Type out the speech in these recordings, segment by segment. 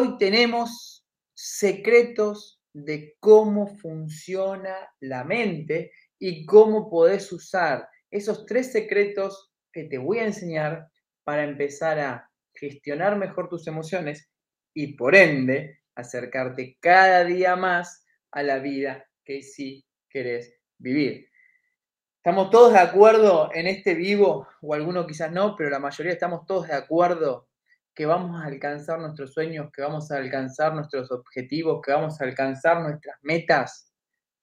hoy tenemos secretos de cómo funciona la mente y cómo podés usar esos tres secretos que te voy a enseñar para empezar a gestionar mejor tus emociones y por ende acercarte cada día más a la vida que sí querés vivir. ¿Estamos todos de acuerdo en este vivo? O algunos quizás no, pero la mayoría estamos todos de acuerdo que vamos a alcanzar nuestros sueños, que vamos a alcanzar nuestros objetivos, que vamos a alcanzar nuestras metas.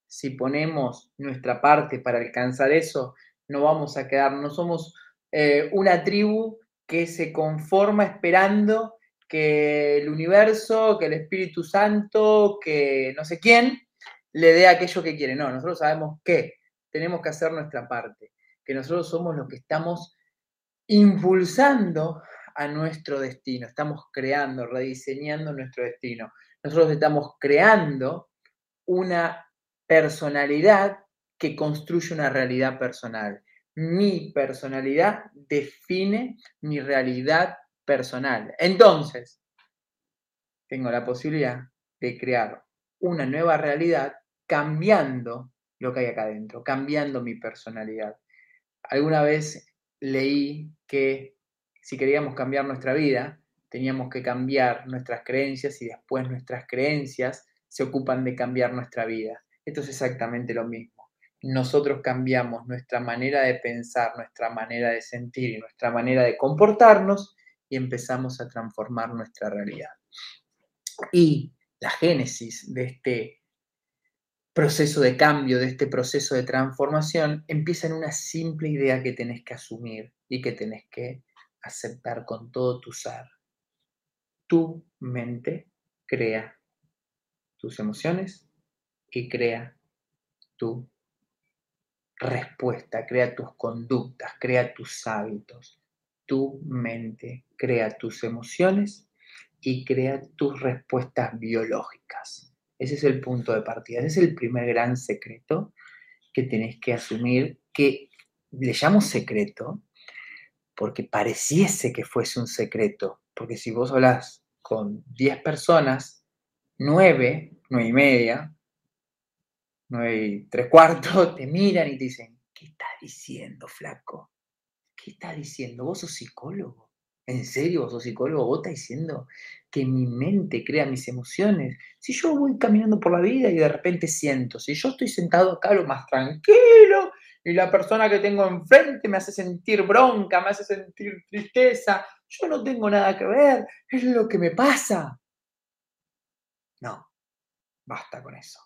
Si ponemos nuestra parte para alcanzar eso, no vamos a quedar, no somos eh, una tribu que se conforma esperando que el universo, que el Espíritu Santo, que no sé quién, le dé aquello que quiere. No, nosotros sabemos que tenemos que hacer nuestra parte, que nosotros somos los que estamos impulsando a nuestro destino, estamos creando, rediseñando nuestro destino. Nosotros estamos creando una personalidad que construye una realidad personal. Mi personalidad define mi realidad personal. Entonces, tengo la posibilidad de crear una nueva realidad cambiando lo que hay acá adentro, cambiando mi personalidad. Alguna vez leí que si queríamos cambiar nuestra vida, teníamos que cambiar nuestras creencias y después nuestras creencias se ocupan de cambiar nuestra vida. Esto es exactamente lo mismo. Nosotros cambiamos nuestra manera de pensar, nuestra manera de sentir y nuestra manera de comportarnos y empezamos a transformar nuestra realidad. Y la génesis de este proceso de cambio, de este proceso de transformación, empieza en una simple idea que tenés que asumir y que tenés que aceptar con todo tu ser. Tu mente crea tus emociones y crea tu respuesta, crea tus conductas, crea tus hábitos. Tu mente crea tus emociones y crea tus respuestas biológicas. Ese es el punto de partida, ese es el primer gran secreto que tenés que asumir, que le llamo secreto porque pareciese que fuese un secreto, porque si vos hablas con 10 personas, 9, 9 y media, 9 y tres cuartos, te miran y te dicen, ¿qué estás diciendo, flaco? ¿Qué estás diciendo? ¿Vos sos psicólogo? ¿En serio vos sos psicólogo? ¿Vos estás diciendo que mi mente crea mis emociones? Si yo voy caminando por la vida y de repente siento, si yo estoy sentado acá lo más tranquilo y la persona que tengo enfrente me hace sentir bronca, me hace sentir tristeza, yo no tengo nada que ver, es lo que me pasa. No, basta con eso.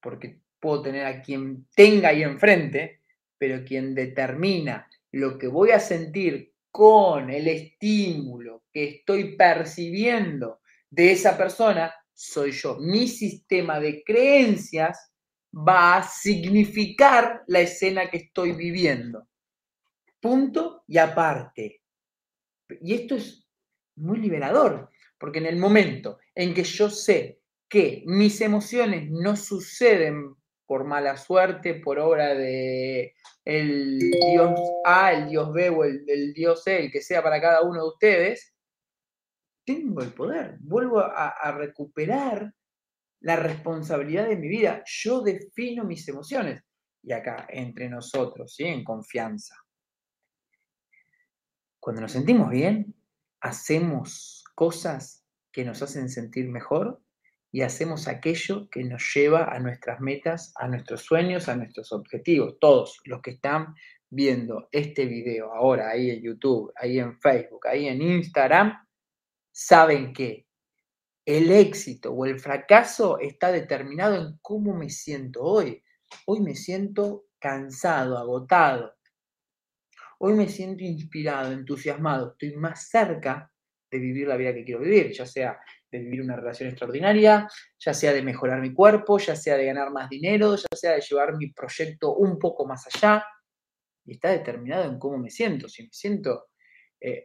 Porque puedo tener a quien tenga ahí enfrente, pero quien determina lo que voy a sentir con el estímulo que estoy percibiendo de esa persona, soy yo. Mi sistema de creencias va a significar la escena que estoy viviendo. Punto y aparte. Y esto es muy liberador, porque en el momento en que yo sé que mis emociones no suceden por mala suerte, por obra de el Dios A, el Dios B o el, Dios C, el que sea para cada uno de ustedes, tengo el poder, vuelvo a, recuperar la responsabilidad de mi vida. Yo defino mis emociones. Y acá, entre nosotros, ¿sí? en confianza. Cuando nos sentimos bien, hacemos cosas que nos hacen sentir mejor y hacemos aquello que nos lleva a nuestras metas, a nuestros sueños, a nuestros objetivos. Todos los que están viendo este video ahora ahí en YouTube, ahí en Facebook, ahí en Instagram, saben que el éxito o el fracaso está determinado en cómo me siento hoy. Hoy me siento cansado, agotado. Hoy me siento inspirado, entusiasmado. Estoy más cerca de vivir la vida que quiero vivir, ya sea de vivir una relación extraordinaria, ya sea de mejorar mi cuerpo, ya sea de ganar más dinero, ya sea de llevar mi proyecto un poco más allá. Y está determinado en cómo me siento. Si me siento, eh,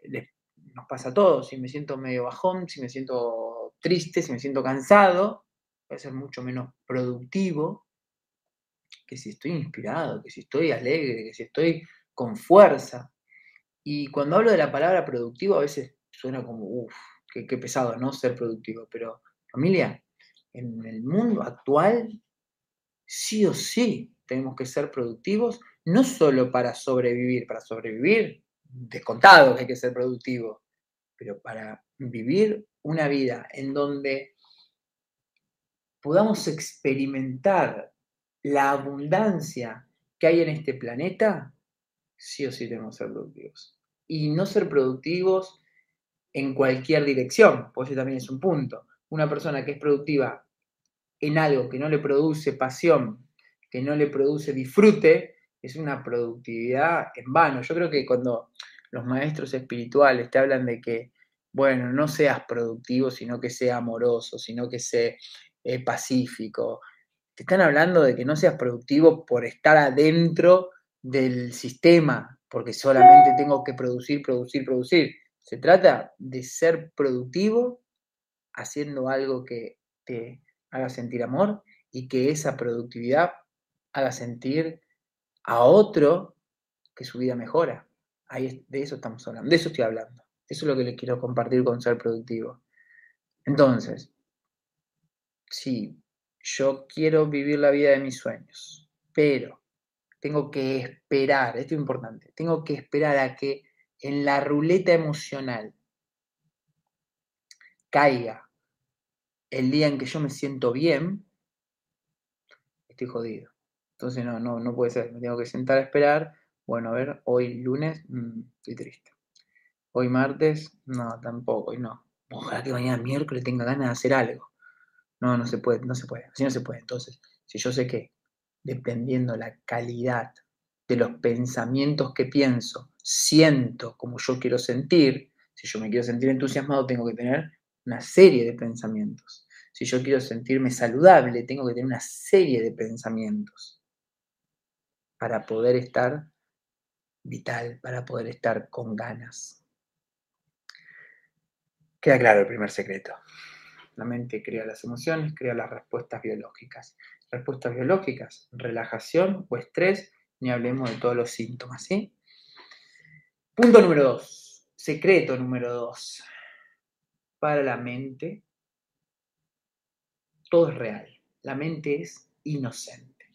nos pasa a todos, si me siento medio bajón, si me siento triste, si me siento cansado, puede ser mucho menos productivo que si estoy inspirado, que si estoy alegre, que si estoy con fuerza. Y cuando hablo de la palabra productivo, a veces suena como, uff, qué, qué pesado, ¿no? Ser productivo, pero familia, en el mundo actual, sí o sí tenemos que ser productivos, no solo para sobrevivir, para sobrevivir, descontado que hay que ser productivo, pero para vivir una vida en donde podamos experimentar la abundancia que hay en este planeta, sí o sí tenemos que ser productivos. Y no ser productivos en cualquier dirección, pues ese también es un punto. Una persona que es productiva en algo que no le produce pasión, que no le produce disfrute, es una productividad en vano. Yo creo que cuando los maestros espirituales te hablan de que, bueno, no seas productivo, sino que sea amoroso, sino que sea eh, pacífico, te están hablando de que no seas productivo por estar adentro del sistema, porque solamente tengo que producir, producir, producir. Se trata de ser productivo haciendo algo que te haga sentir amor y que esa productividad haga sentir a otro que su vida mejora. De eso estamos hablando, de eso estoy hablando. Eso es lo que les quiero compartir con ser productivo. Entonces, sí, yo quiero vivir la vida de mis sueños, pero tengo que esperar, esto es importante, tengo que esperar a que en la ruleta emocional caiga el día en que yo me siento bien, estoy jodido. Entonces no, no, no puede ser, me tengo que sentar a esperar. Bueno, a ver, hoy lunes, mm, estoy triste. Hoy martes, no, tampoco, y no. Ojalá que mañana miércoles tenga ganas de hacer algo. No, no se puede, no se puede, así no se puede. Entonces, si yo sé que dependiendo la calidad de los pensamientos que pienso, siento como yo quiero sentir, si yo me quiero sentir entusiasmado, tengo que tener una serie de pensamientos. Si yo quiero sentirme saludable, tengo que tener una serie de pensamientos para poder estar vital, para poder estar con ganas. Queda claro el primer secreto. La mente crea las emociones, crea las respuestas biológicas. Respuestas biológicas, relajación o estrés, ni hablemos de todos los síntomas, ¿sí? Punto número dos, secreto número dos. Para la mente, todo es real. La mente es inocente.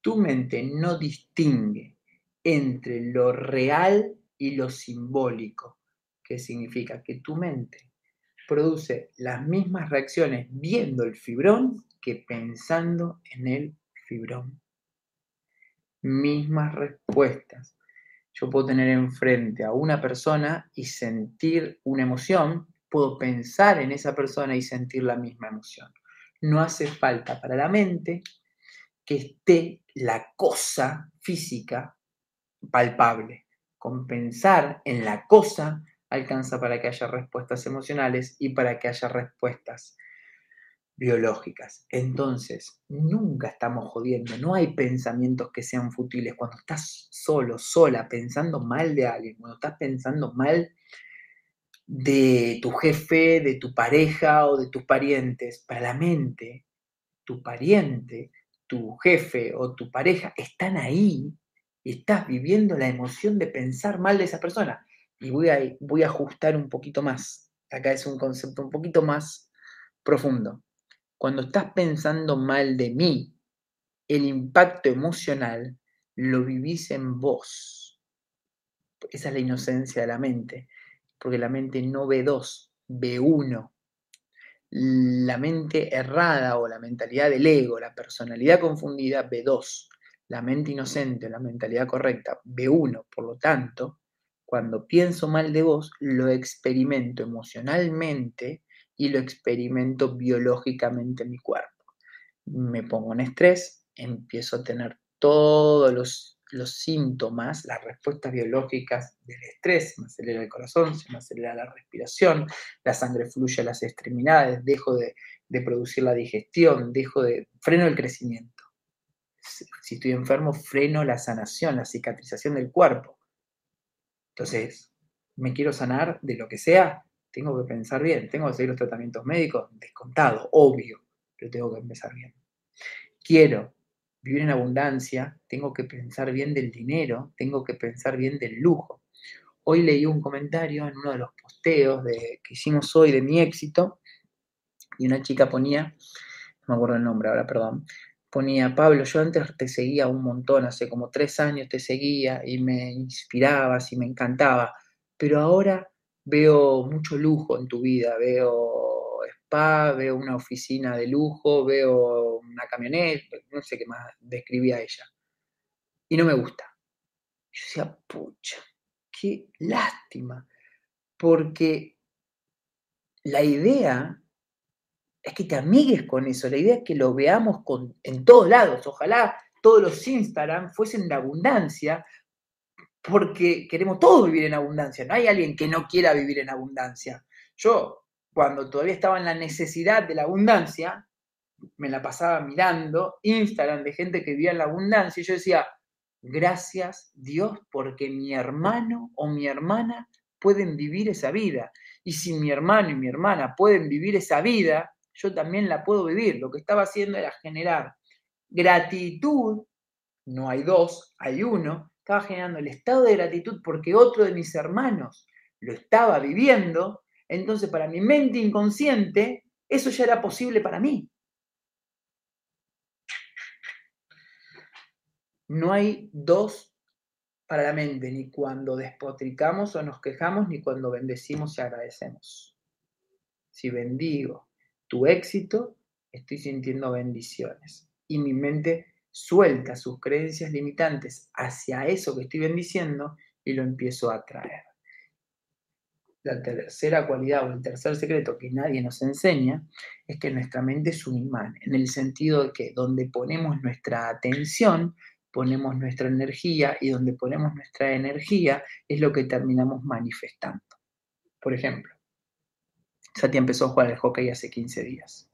Tu mente no distingue entre lo real y lo simbólico, ¿Qué significa que tu mente produce las mismas reacciones viendo el fibrón que pensando en el fibrón. Mismas respuestas. Yo puedo tener enfrente a una persona y sentir una emoción, puedo pensar en esa persona y sentir la misma emoción. No hace falta para la mente que esté la cosa física palpable. Con pensar en la cosa alcanza para que haya respuestas emocionales y para que haya respuestas biológicas. Entonces, nunca estamos jodiendo, no hay pensamientos que sean futiles. Cuando estás solo, sola, pensando mal de alguien, cuando estás pensando mal de tu jefe, de tu pareja o de tus parientes, para la mente, tu pariente, tu jefe o tu pareja están ahí y estás viviendo la emoción de pensar mal de esa persona y voy a, voy a ajustar un poquito más. Acá es un concepto un poquito más profundo. Cuando estás pensando mal de mí, el impacto emocional lo vivís en vos. Esa es la inocencia de la mente, porque la mente no ve dos, ve uno. La mente errada o la mentalidad del ego, la personalidad confundida, ve dos. La mente inocente, la mentalidad correcta, ve uno. Por lo tanto, cuando pienso mal de vos, lo experimento emocionalmente y lo experimento biológicamente en mi cuerpo. Me pongo en estrés, empiezo a tener todos los, los síntomas, las respuestas biológicas del estrés, me acelera el corazón, se me acelera la respiración, la sangre fluye a las extremidades, dejo de, de producir la digestión, dejo de, freno el crecimiento. Si estoy enfermo, freno la sanación, la cicatrización del cuerpo entonces, me quiero sanar de lo que sea, tengo que pensar bien, tengo que seguir los tratamientos médicos, descontado, obvio, pero tengo que empezar bien. Quiero vivir en abundancia, tengo que pensar bien del dinero, tengo que pensar bien del lujo. hoy leí un comentario en uno de los posteos de, que hicimos hoy de mi éxito y una chica ponía, no me acuerdo el nombre ahora, perdón, ponía, Pablo, yo antes te seguía un montón, hace como tres años te seguía y me inspirabas y me encantaba, pero ahora veo mucho lujo en tu vida, veo spa, veo una oficina de lujo, veo una camioneta, no sé qué más describía ella. Y no me gusta. Yo decía, pucha, qué lástima, porque la idea es que te amigues con eso, la idea es que lo veamos con, en todos lados, ojalá todos los Instagram fuesen de abundancia, porque queremos todos vivir en abundancia, no hay alguien que no quiera vivir en abundancia. Yo, cuando todavía estaba en la necesidad de la abundancia, me la pasaba mirando Instagram de gente que vivía en la abundancia y yo decía, gracias Dios porque mi hermano o mi hermana pueden vivir esa vida. Y si mi hermano y mi hermana pueden vivir esa vida, yo también la puedo vivir. Lo que estaba haciendo era generar gratitud, no hay dos, hay uno, estaba generando el estado de gratitud porque otro de mis hermanos lo estaba viviendo, entonces para mi mente inconsciente eso ya era posible para mí. No hay dos para la mente, ni cuando despotricamos o nos quejamos, ni cuando bendecimos y agradecemos. Si bendigo tu éxito, estoy sintiendo bendiciones. Y mi mente suelta sus creencias limitantes hacia eso que estoy bendiciendo y lo empiezo a atraer. La tercera cualidad o el tercer secreto que nadie nos enseña es que nuestra mente es un imán, en el sentido de que donde ponemos nuestra atención, ponemos nuestra energía y donde ponemos nuestra energía es lo que terminamos manifestando. Por ejemplo, Sati empezó a jugar al hockey hace 15 días.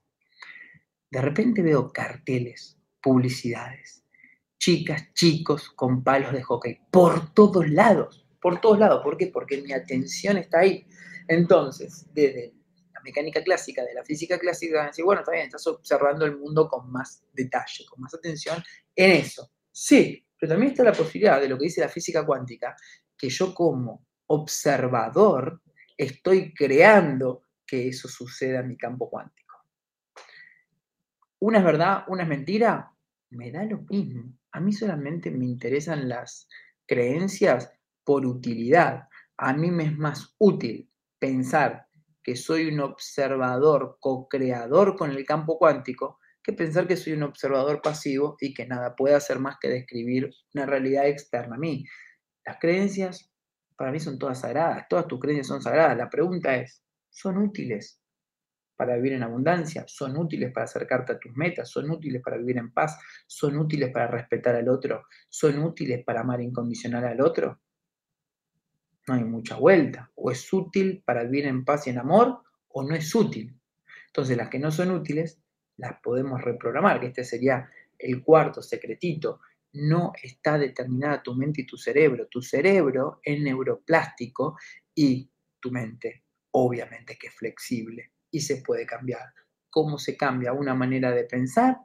De repente veo carteles, publicidades, chicas, chicos con palos de hockey, por todos lados, por todos lados. ¿Por qué? Porque mi atención está ahí. Entonces, desde la mecánica clásica, de la física clásica, decir, bueno, está bien, estás observando el mundo con más detalle, con más atención en eso. Sí, pero también está la posibilidad de lo que dice la física cuántica, que yo como observador estoy creando que eso suceda en mi campo cuántico. Una es verdad, una es mentira, me da lo mismo. A mí solamente me interesan las creencias por utilidad. A mí me es más útil pensar que soy un observador co-creador con el campo cuántico que pensar que soy un observador pasivo y que nada puede hacer más que describir una realidad externa a mí. Las creencias para mí son todas sagradas, todas tus creencias son sagradas. La pregunta es, son útiles para vivir en abundancia, son útiles para acercarte a tus metas, son útiles para vivir en paz, son útiles para respetar al otro, son útiles para amar incondicional al otro. No hay mucha vuelta. O es útil para vivir en paz y en amor, o no es útil. Entonces las que no son útiles las podemos reprogramar, que este sería el cuarto secretito. No está determinada tu mente y tu cerebro. Tu cerebro es neuroplástico y tu mente obviamente que es flexible y se puede cambiar. ¿Cómo se cambia una manera de pensar?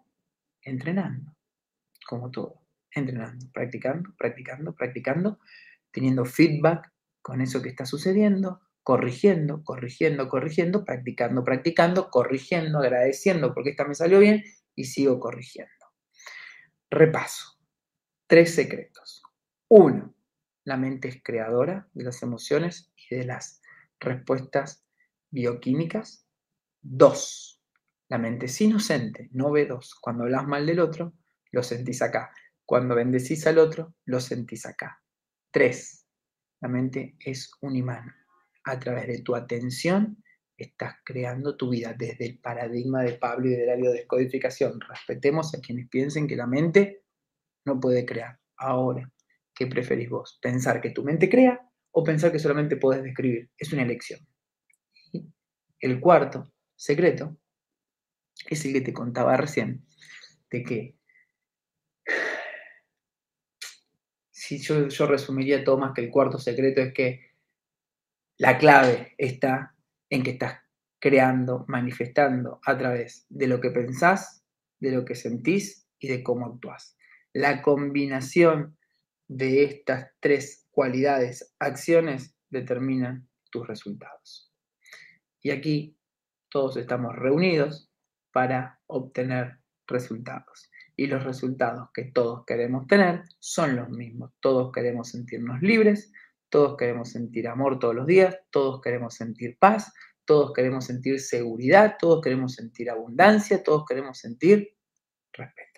Entrenando, como todo, entrenando, practicando, practicando, practicando, teniendo feedback con eso que está sucediendo, corrigiendo, corrigiendo, corrigiendo, practicando, practicando, corrigiendo, agradeciendo porque esta me salió bien y sigo corrigiendo. Repaso. Tres secretos. Uno, la mente es creadora de las emociones y de las respuestas bioquímicas. Dos, la mente es inocente, no ve dos. Cuando hablas mal del otro, lo sentís acá. Cuando bendecís al otro, lo sentís acá. Tres, la mente es un imán. A través de tu atención estás creando tu vida desde el paradigma de Pablo y de la biodescodificación. Respetemos a quienes piensen que la mente no puede crear. Ahora, ¿qué preferís vos? ¿Pensar que tu mente crea o pensar que solamente puedes describir. Es una elección. el cuarto secreto es el que te contaba recién, de que si yo, yo resumiría todo más que el cuarto secreto es que la clave está en que estás creando, manifestando a través de lo que pensás, de lo que sentís y de cómo actúas. La combinación de estas tres cualidades, acciones, determinan tus resultados. Y aquí todos estamos reunidos para obtener resultados. Y los resultados que todos queremos tener son los mismos. Todos queremos sentirnos libres, todos queremos sentir amor todos los días, todos queremos sentir paz, todos queremos sentir seguridad, todos queremos sentir abundancia, todos queremos sentir respeto.